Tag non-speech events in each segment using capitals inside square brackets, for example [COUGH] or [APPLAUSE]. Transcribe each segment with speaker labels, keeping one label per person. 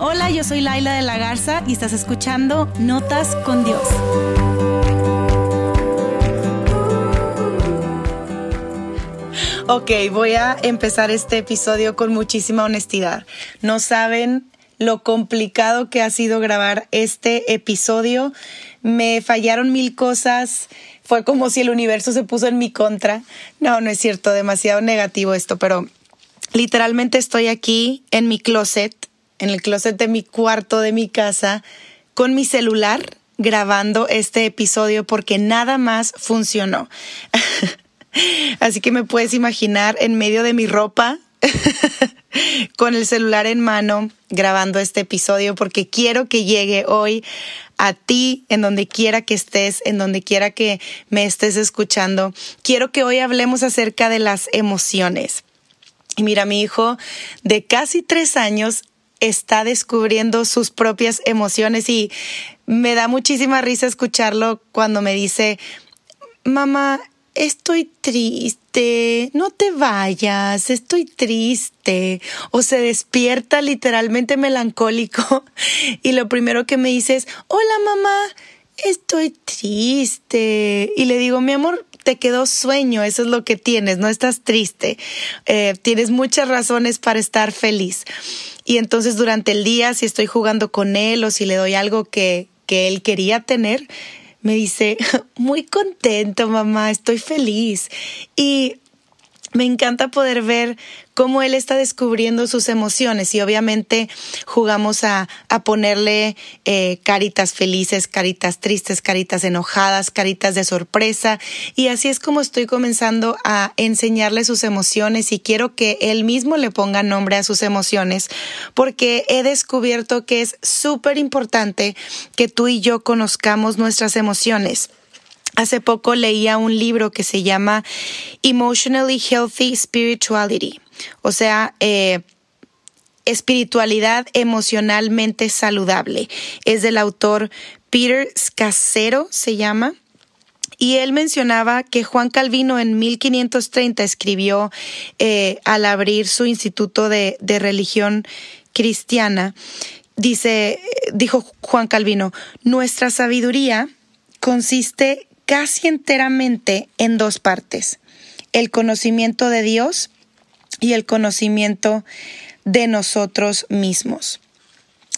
Speaker 1: Hola, yo soy Laila de la Garza y estás escuchando Notas con Dios. Ok, voy a empezar este episodio con muchísima honestidad. No saben lo complicado que ha sido grabar este episodio. Me fallaron mil cosas. Fue como si el universo se puso en mi contra. No, no es cierto, demasiado negativo esto, pero literalmente estoy aquí en mi closet en el closet de mi cuarto de mi casa con mi celular grabando este episodio porque nada más funcionó. [LAUGHS] Así que me puedes imaginar en medio de mi ropa [LAUGHS] con el celular en mano grabando este episodio porque quiero que llegue hoy a ti en donde quiera que estés, en donde quiera que me estés escuchando. Quiero que hoy hablemos acerca de las emociones. Y mira, mi hijo de casi tres años está descubriendo sus propias emociones y me da muchísima risa escucharlo cuando me dice, mamá, estoy triste, no te vayas, estoy triste. O se despierta literalmente melancólico [LAUGHS] y lo primero que me dice es, hola mamá, estoy triste. Y le digo, mi amor, te quedó sueño, eso es lo que tienes, no estás triste. Eh, tienes muchas razones para estar feliz. Y entonces durante el día, si estoy jugando con él o si le doy algo que, que él quería tener, me dice, [LAUGHS] muy contento, mamá, estoy feliz. Y me encanta poder ver cómo él está descubriendo sus emociones. Y obviamente jugamos a, a ponerle eh, caritas felices, caritas tristes, caritas enojadas, caritas de sorpresa. Y así es como estoy comenzando a enseñarle sus emociones. Y quiero que él mismo le ponga nombre a sus emociones porque he descubierto que es súper importante que tú y yo conozcamos nuestras emociones. Hace poco leía un libro que se llama Emotionally Healthy Spirituality, o sea, eh, espiritualidad emocionalmente saludable. Es del autor Peter Scasero, se llama. Y él mencionaba que Juan Calvino en 1530 escribió eh, al abrir su instituto de, de religión cristiana, dice, dijo Juan Calvino, nuestra sabiduría consiste casi enteramente en dos partes, el conocimiento de Dios y el conocimiento de nosotros mismos.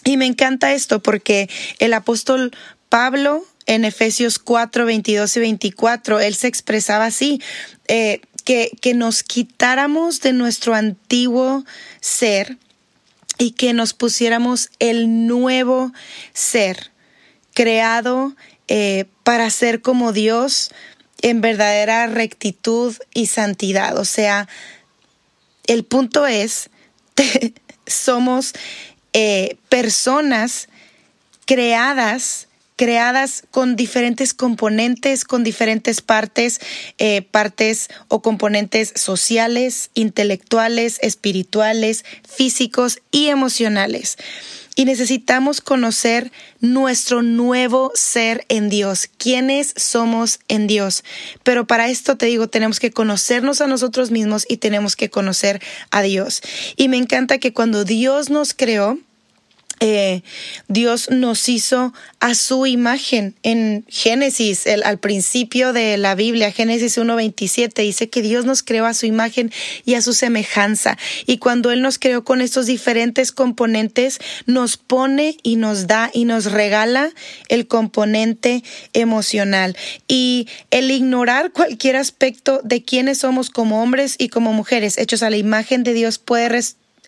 Speaker 1: Y me encanta esto porque el apóstol Pablo en Efesios 4, 22 y 24, él se expresaba así, eh, que, que nos quitáramos de nuestro antiguo ser y que nos pusiéramos el nuevo ser, creado eh, para ser como Dios en verdadera rectitud y santidad. O sea, el punto es, [LAUGHS] somos eh, personas creadas creadas con diferentes componentes, con diferentes partes, eh, partes o componentes sociales, intelectuales, espirituales, físicos y emocionales y necesitamos conocer nuestro nuevo ser en Dios, quiénes somos en Dios. Pero para esto te digo, tenemos que conocernos a nosotros mismos y tenemos que conocer a Dios. Y me encanta que cuando Dios nos creó, eh, Dios nos hizo a su imagen. En Génesis, el, al principio de la Biblia, Génesis 1.27, dice que Dios nos creó a su imagen y a su semejanza. Y cuando Él nos creó con estos diferentes componentes, nos pone y nos da y nos regala el componente emocional. Y el ignorar cualquier aspecto de quiénes somos como hombres y como mujeres, hechos a la imagen de Dios, puede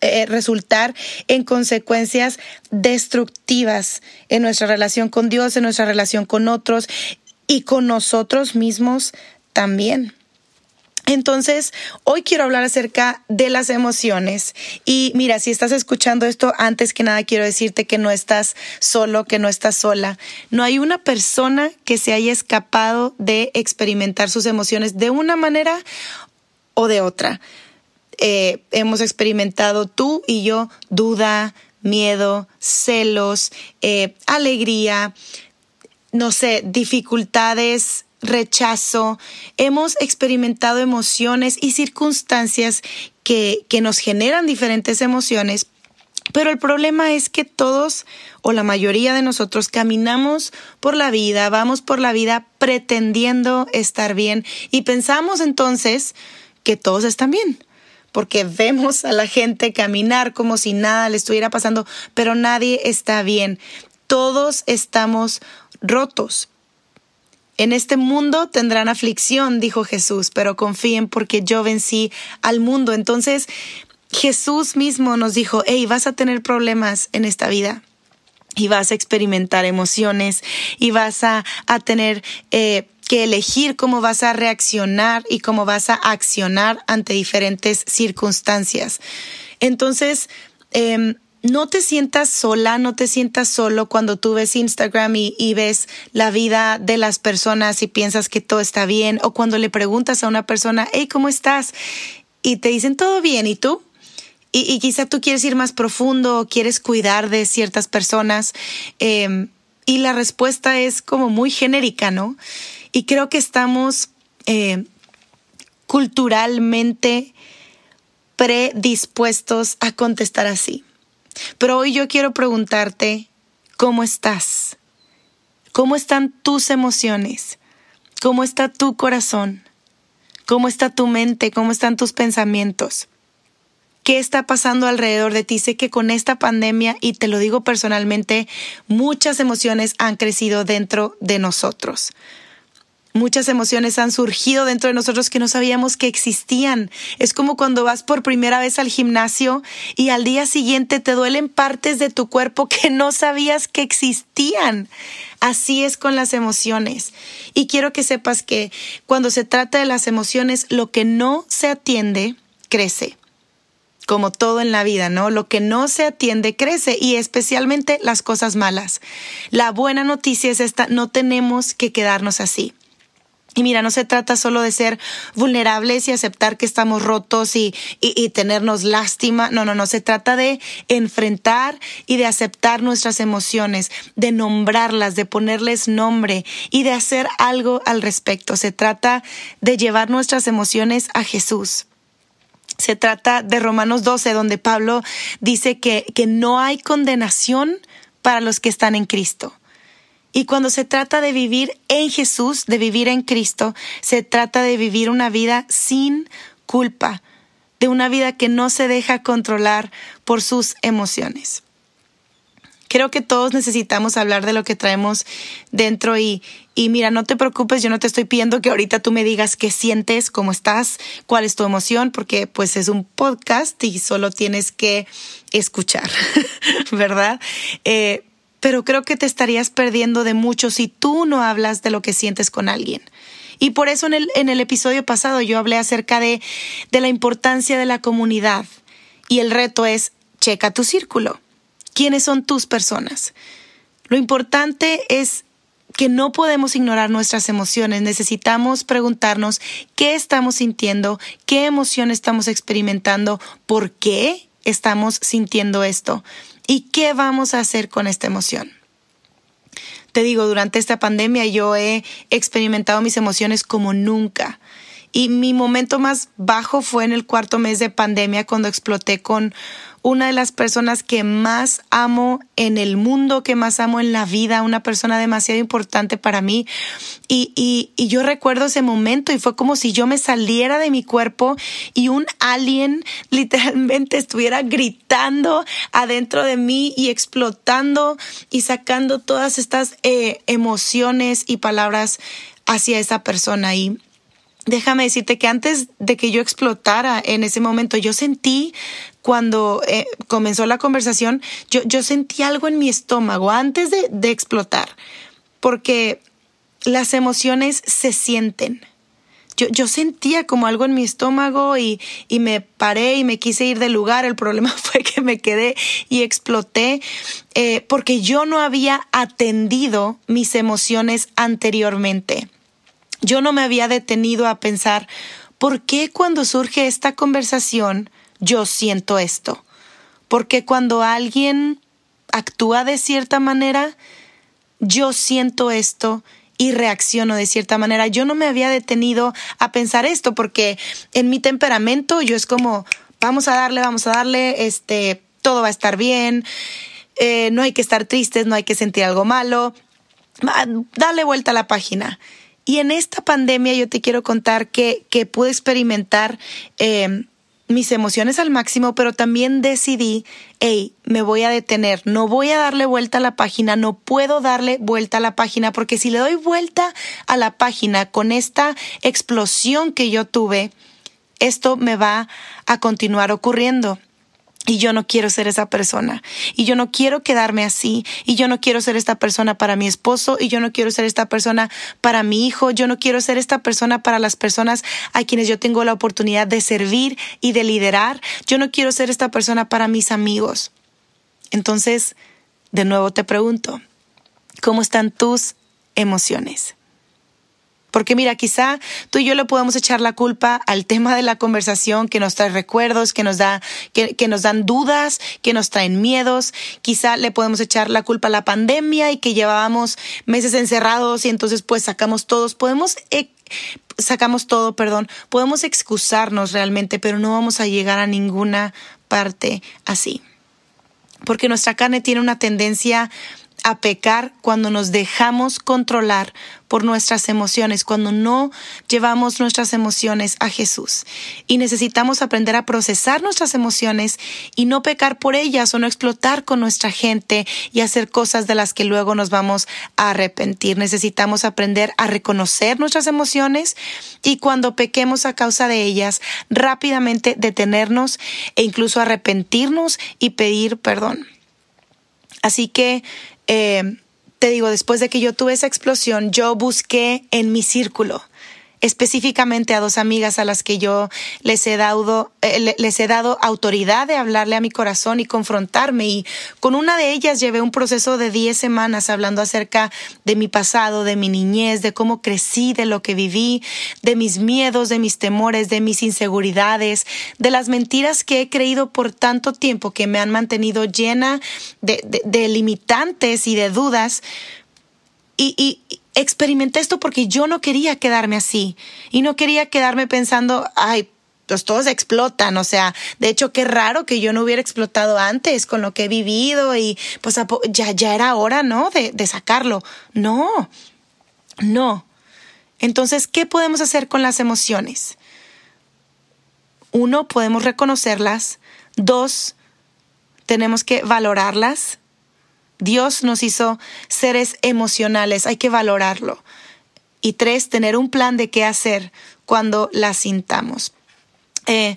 Speaker 1: eh, resultar en consecuencias destructivas en nuestra relación con Dios, en nuestra relación con otros y con nosotros mismos también. Entonces, hoy quiero hablar acerca de las emociones. Y mira, si estás escuchando esto, antes que nada quiero decirte que no estás solo, que no estás sola. No hay una persona que se haya escapado de experimentar sus emociones de una manera o de otra. Eh, hemos experimentado tú y yo duda, miedo, celos, eh, alegría, no sé, dificultades, rechazo. Hemos experimentado emociones y circunstancias que, que nos generan diferentes emociones, Pero el problema es que todos o la mayoría de nosotros caminamos por la vida, vamos por la vida pretendiendo estar bien y pensamos entonces que todos están bien, porque vemos a la gente caminar como si nada le estuviera pasando, pero nadie está bien. Todos estamos rotos. En este mundo tendrán aflicción, dijo Jesús, pero confíen porque yo vencí al mundo. Entonces, Jesús mismo nos dijo, hey, vas a tener problemas en esta vida y vas a experimentar emociones y vas a, tener eh, que elegir cómo vas a reaccionar y cómo vas a accionar ante diferentes circunstancias. Entonces, em, no te sientas sola, no te sientas solo cuando tú ves Instagram y, ves la vida de las personas y piensas que todo está bien, o cuando le preguntas a una persona, hey, ¿cómo estás? Y te dicen todo bien, ¿y tú? y, quizá tú quieres ir más profundo, quieres cuidar de ciertas personas em, y la respuesta es como muy genérica, ¿no? Y creo que estamos eh, culturalmente predispuestos a contestar así. Pero hoy yo quiero preguntarte, ¿cómo estás? ¿Cómo están tus emociones? ¿Cómo está tu corazón? ¿Cómo está tu mente? ¿Cómo están tus pensamientos? qué está pasando alrededor de ti. Sé que con esta pandemia, y te lo digo personalmente, muchas emociones han crecido dentro de nosotros. Muchas emociones han surgido dentro de nosotros que no sabíamos que existían. Es como cuando vas por primera vez al gimnasio y al día siguiente te duelen partes de tu cuerpo [LAUGHS] que no sabías que existían. Así es con las emociones. Y quiero que sepas que cuando se trata de las emociones, lo que no se atiende crece como todo en la vida, ¿no? Lo que no se atiende crece y especialmente las cosas malas. La buena noticia es esta, no tenemos que quedarnos así. Y mira, no se trata solo de ser vulnerables y aceptar que estamos rotos y, y, tenernos lástima. No, no, no. Se trata de enfrentar y de aceptar nuestras emociones, de nombrarlas, de ponerles nombre y de hacer algo al respecto. Se trata de llevar nuestras emociones a Jesús. Se trata de Romanos 12, donde Pablo dice que, que no hay condenación para los que están en Cristo. Y cuando se trata de vivir en Jesús, de vivir en Cristo, se trata de vivir una vida sin culpa, de una vida que no se deja controlar por sus emociones. Creo que todos necesitamos hablar de lo que traemos dentro y, y mira, no te preocupes, yo no te estoy pidiendo que ahorita tú me digas qué sientes, cómo estás, cuál es tu emoción, porque pues es un podcast y solo tienes que escuchar, [LAUGHS] ¿verdad? Eh, pero creo que te estarías perdiendo de mucho si tú no hablas de lo que sientes con alguien. Y por eso en el, en el episodio pasado yo hablé acerca de, de la importancia de la comunidad. Y el reto es, checa tu círculo quiénes son tus personas. Lo importante es que no podemos ignorar nuestras emociones. Necesitamos preguntarnos qué estamos sintiendo, qué emoción estamos experimentando, por qué estamos sintiendo esto y qué vamos a hacer con esta emoción. Te digo, durante esta pandemia yo he experimentado mis emociones como nunca. Y mi momento más bajo fue en el cuarto mes de pandemia cuando exploté con una de las personas que más amo en el mundo, que más amo en la vida, una persona demasiado importante para mí. Y, yo recuerdo ese momento y fue como si yo me saliera de mi cuerpo y un alien [LAUGHS] literalmente estuviera gritando adentro de mí y explotando y sacando todas estas eh, emociones y palabras hacia esa persona. Y déjame decirte que antes de que yo explotara en ese momento, yo sentí cuando eh, comenzó la conversación, yo, yo sentí algo en mi estómago antes de, de explotar, porque las emociones se sienten. Yo, yo, sentía como algo en mi estómago y, y, me paré y me quise ir del lugar. El problema [LAUGHS] fue que me quedé y exploté eh, porque yo no había atendido mis emociones anteriormente. Yo no me había detenido a pensar, ¿por qué cuando surge esta conversación yo siento esto. Porque cuando alguien actúa de cierta manera, yo siento esto y reacciono de cierta manera. Yo no me había detenido a pensar esto porque en mi temperamento yo es como, vamos a darle, vamos a darle, este, todo va a estar bien, eh, no hay que estar tristes, no hay que sentir algo malo, dale vuelta a la página. Y en esta pandemia yo te quiero contar que, que pude experimentar eh, mis emociones al máximo, pero también decidí, hey, me voy a detener, no voy a darle vuelta a la página, no puedo darle vuelta a la página, porque si le doy vuelta a la página con esta explosión que yo tuve, esto me va a continuar ocurriendo. Y yo no quiero ser esa persona. Y yo no quiero quedarme así. Y yo no quiero ser esta persona para mi esposo. Y yo no quiero ser esta persona para mi hijo. Yo no quiero ser esta persona para las personas a quienes yo tengo la oportunidad de servir y de liderar. Yo no quiero ser esta persona para mis amigos. Entonces, de nuevo te pregunto, ¿cómo están tus emociones? Porque mira, quizá tú y yo le podemos echar la culpa al tema de la conversación que nos trae recuerdos, que nos da, que, que nos dan dudas, que nos traen miedos. Quizá le podemos echar la culpa a la pandemia y que llevábamos meses encerrados y entonces pues sacamos todos. Podemos eh, sacamos todo, perdón, podemos excusarnos realmente, pero no vamos a llegar a ninguna parte así. Porque nuestra carne tiene una tendencia a pecar cuando nos dejamos controlar por nuestras emociones, cuando no llevamos nuestras emociones a Jesús. Y necesitamos aprender a procesar nuestras emociones y no pecar por ellas o no explotar con nuestra gente y hacer cosas de las que luego nos vamos a arrepentir. Necesitamos aprender a reconocer nuestras emociones y cuando pequemos a causa de ellas, rápidamente detenernos e incluso arrepentirnos y pedir perdón. Así que eh, te digo, después de que yo tuve esa explosión, yo busqué en mi círculo específicamente a dos amigas a las que yo les he dado, eh, les he dado autoridad de hablarle a mi corazón y confrontarme. Y con una de ellas llevé un proceso de 10 semanas hablando acerca de mi pasado, de mi niñez, de cómo crecí, de lo que viví, de mis miedos, de mis temores, de mis inseguridades, de las mentiras que he creído por tanto tiempo que me han mantenido llena de, de limitantes y de dudas. Y, y, experimenté esto porque yo no quería quedarme así y no quería quedarme pensando, ay, pues todos explotan, o sea, de hecho qué raro que yo no hubiera explotado antes con lo que he vivido y pues ya, ya era hora, ¿no? De, de sacarlo. No, no. Entonces, ¿qué podemos hacer con las emociones? Uno, podemos reconocerlas. Dos, tenemos que valorarlas. Dios nos hizo seres emocionales, hay que valorarlo. Y tres, tener un plan de qué hacer cuando las sintamos. Eh,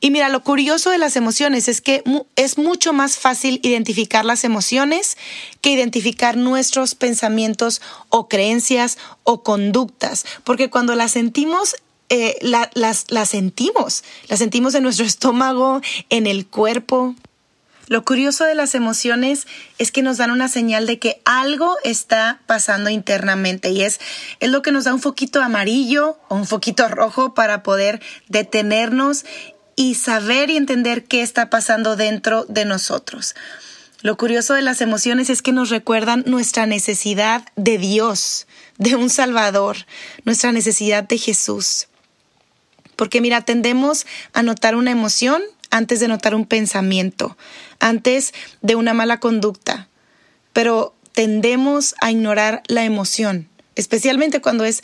Speaker 1: y mira, lo curioso de las emociones es que es mucho más fácil identificar las emociones que identificar nuestros pensamientos o creencias o conductas, porque cuando las sentimos eh, las, las sentimos, las sentimos en nuestro [LAUGHS] estómago, en el cuerpo, lo curioso de las emociones es que nos dan una señal de que algo está pasando internamente y es, es lo que nos da un foquito amarillo o un foquito rojo para poder detenernos y saber y entender qué está pasando dentro de nosotros. Lo curioso de las emociones es que nos recuerdan nuestra necesidad de Dios, de un Salvador, nuestra necesidad de Jesús. Porque mira, tendemos a notar una emoción antes de notar un pensamiento, antes de una mala conducta, pero tendemos a ignorar la emoción, especialmente cuando es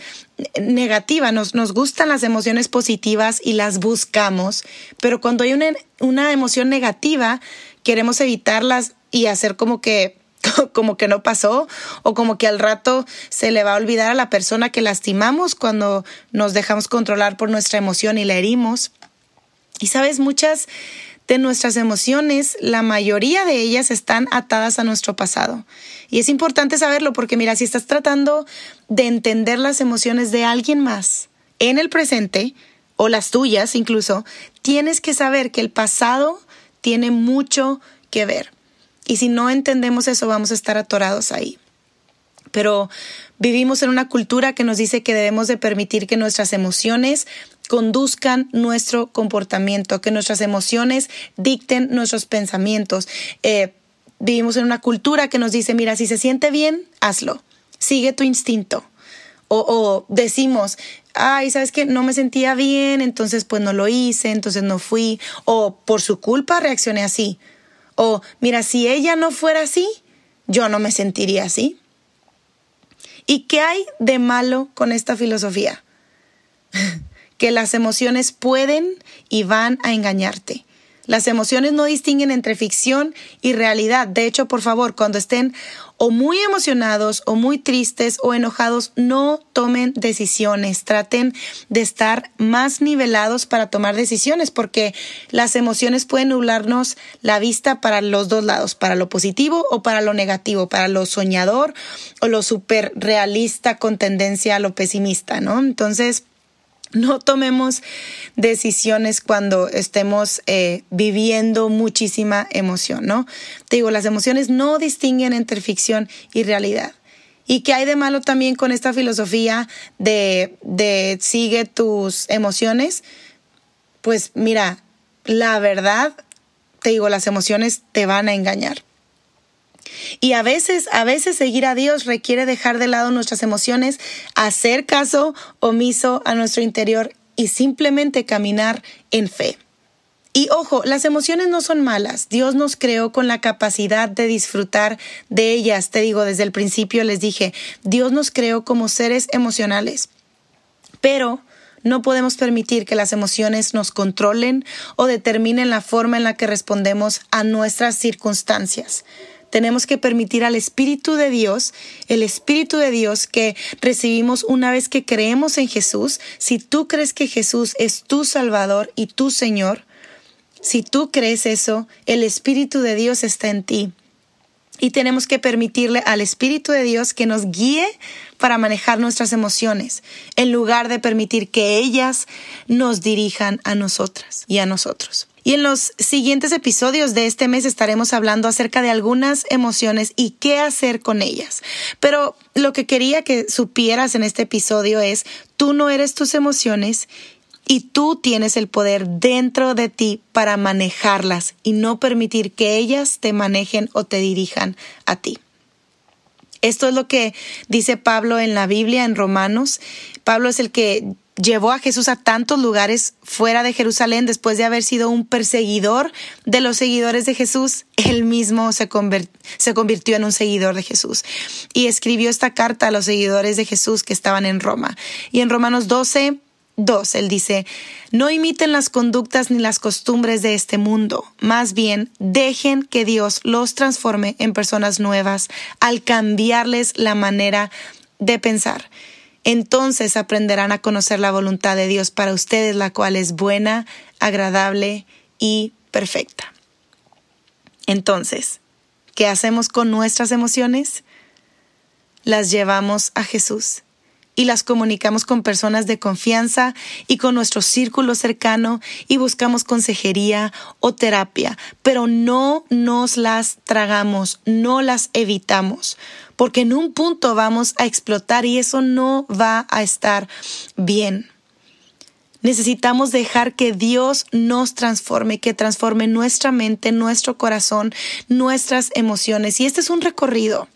Speaker 1: negativa. Nos, nos gustan las emociones positivas y las buscamos, pero cuando hay una, una emoción negativa, queremos evitarlas y hacer como que [LAUGHS] como que no pasó o como que al rato se le va a olvidar a la persona que lastimamos cuando nos dejamos controlar por nuestra emoción y la herimos. Y sabes, muchas de nuestras emociones, la mayoría de ellas están atadas a nuestro pasado. Y es importante saberlo porque mira, si estás tratando de entender las emociones de alguien más en el presente, o las tuyas incluso, tienes que saber que el pasado tiene mucho que ver. Y si no entendemos eso, vamos a estar atorados ahí. Pero vivimos en una cultura que nos dice que debemos de permitir que nuestras emociones conduzcan nuestro comportamiento, que nuestras emociones dicten nuestros pensamientos. Eh, vivimos en una cultura que nos dice, mira, si se siente bien, hazlo, sigue tu instinto. O, decimos, ay, ¿sabes qué? No me sentía bien, entonces pues no lo hice, entonces no fui, o por su culpa reaccioné así. O, mira, si ella no fuera así, yo no me sentiría así. ¿Y qué hay de malo con esta filosofía? [LAUGHS] que las emociones pueden y van a engañarte. Las emociones no distinguen entre ficción y realidad. De hecho, por favor, cuando estén o muy emocionados o muy tristes o enojados, no tomen decisiones. Traten de estar más nivelados para tomar decisiones porque las emociones pueden nublarnos la vista para los dos lados, para lo positivo o para lo negativo, para lo soñador o lo super realista con tendencia a lo pesimista, ¿no? Entonces, no tomemos decisiones cuando estemos eh, viviendo muchísima emoción, ¿no? Te digo, las emociones no distinguen entre ficción y realidad. ¿Y qué hay de malo también con esta filosofía de, de sigue tus emociones? Pues mira, la verdad, te digo, las emociones te van a engañar. Y a veces, a veces seguir a Dios requiere dejar de lado nuestras emociones, hacer caso omiso a nuestro interior y simplemente caminar en fe. Y ojo, las emociones no son malas. Dios nos creó con la capacidad de disfrutar de ellas. Te digo, desde el principio les dije, Dios nos creó como seres emocionales. Pero no podemos permitir que las emociones nos controlen o determinen la forma en la que respondemos a nuestras circunstancias tenemos que permitir al Espíritu de Dios, el Espíritu de Dios que recibimos una vez que creemos en Jesús, si tú crees que Jesús es tu Salvador y tu Señor, si tú crees eso, el Espíritu de Dios está en ti. Y tenemos que permitirle al Espíritu de Dios que nos guíe para manejar nuestras emociones, en lugar de permitir que ellas nos dirijan a nosotras y a nosotros. Y en los siguientes episodios de este mes estaremos hablando acerca de algunas emociones y qué hacer con ellas. Pero lo que quería que supieras en este episodio es, tú no eres tus emociones y tú tienes el poder dentro de ti para manejarlas y no permitir que ellas te manejen o te dirijan a ti. Esto es lo que dice Pablo en la Biblia, en Romanos. Pablo es el que llevó a Jesús a tantos lugares fuera de Jerusalén después de haber sido un perseguidor de los seguidores de Jesús. Él mismo se, convirtió en un seguidor de Jesús y escribió esta carta a los seguidores de Jesús que estaban en Roma. Y en Romanos 12, 2, él dice, no imiten las conductas ni las costumbres de este mundo, más bien dejen que Dios los transforme en personas nuevas al cambiarles la manera de pensar entonces aprenderán a conocer la voluntad de Dios para ustedes, la cual es buena, agradable y perfecta. Entonces, ¿qué hacemos con nuestras emociones? Las llevamos a Jesús y las comunicamos con personas de confianza y con nuestro círculo cercano y buscamos consejería o terapia, pero no nos las tragamos, no las evitamos, porque en un punto vamos a explotar y eso no va a estar bien. Necesitamos dejar que Dios nos transforme, que transforme nuestra mente, nuestro corazón, nuestras emociones. Y este es un recorrido.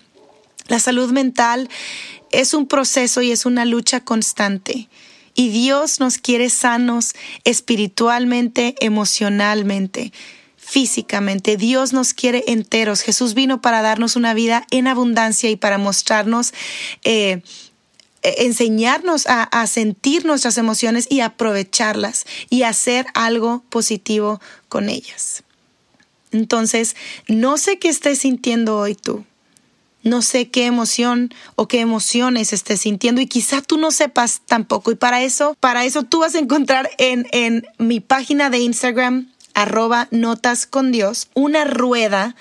Speaker 1: La salud mental es un proceso y es una lucha constante. Y Dios nos quiere sanos espiritualmente, emocionalmente físicamente. Dios nos quiere enteros. Jesús vino para darnos una vida en abundancia y para mostrarnos, eh, eh, enseñarnos a, a sentir nuestras emociones y aprovecharlas y hacer algo positivo con ellas. Entonces, no sé qué estés sintiendo hoy tú. No sé qué emoción o qué emociones estés sintiendo y quizá tú no sepas tampoco. Y para eso, para eso tú vas a encontrar en, en mi página de Instagram arroba notas con Dios, una rueda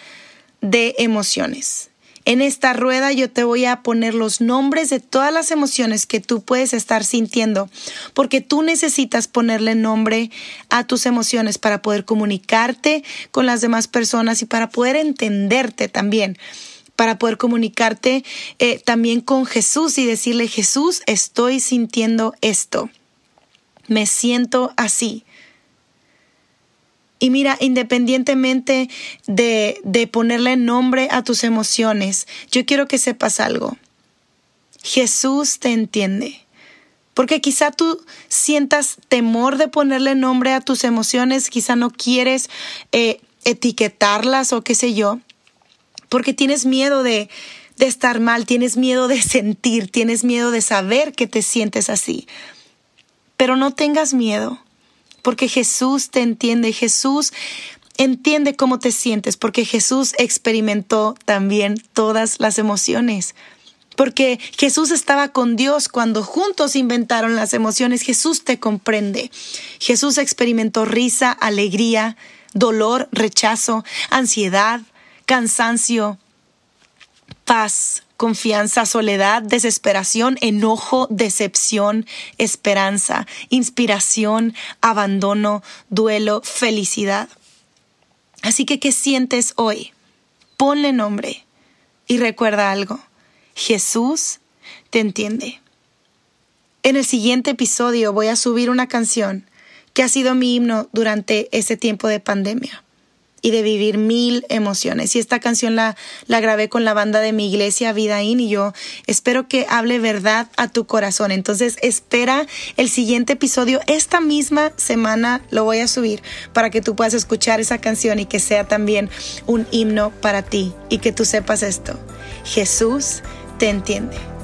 Speaker 1: de emociones. En esta rueda yo te voy a poner los nombres de todas las emociones que tú puedes estar sintiendo, porque tú necesitas ponerle nombre a tus emociones para poder comunicarte con las demás personas y para poder entenderte también, para poder comunicarte eh, también con Jesús y decirle, Jesús, estoy sintiendo esto, me siento así. Y mira, independientemente de, de ponerle nombre a tus emociones, yo quiero que sepas algo. Jesús te entiende. Porque quizá tú sientas temor de ponerle nombre a tus emociones, quizá no quieres eh, etiquetarlas o qué sé yo, porque tienes miedo de, de estar mal, tienes miedo de sentir, tienes miedo de saber que te sientes así. Pero no tengas miedo, porque Jesús te entiende, Jesús entiende cómo te sientes, porque Jesús experimentó también todas las emociones. Porque Jesús estaba con Dios cuando juntos inventaron las emociones. Jesús te comprende. Jesús experimentó risa, alegría, dolor, rechazo, ansiedad, cansancio, paz, confianza, soledad, desesperación, enojo, decepción, esperanza, inspiración, abandono, duelo, felicidad. Así que, ¿qué sientes hoy? Ponle nombre y recuerda algo. Jesús te entiende. En el siguiente episodio voy a subir una canción que ha sido mi himno durante ese tiempo de pandemia y de vivir mil emociones. Y esta canción la, la grabé con la banda de mi iglesia, Vidaín, y yo espero que hable verdad a tu corazón. Entonces espera el siguiente episodio. Esta misma semana lo voy a subir para que tú puedas escuchar esa canción y que sea también un himno para ti y que tú sepas esto. Jesús te entiende.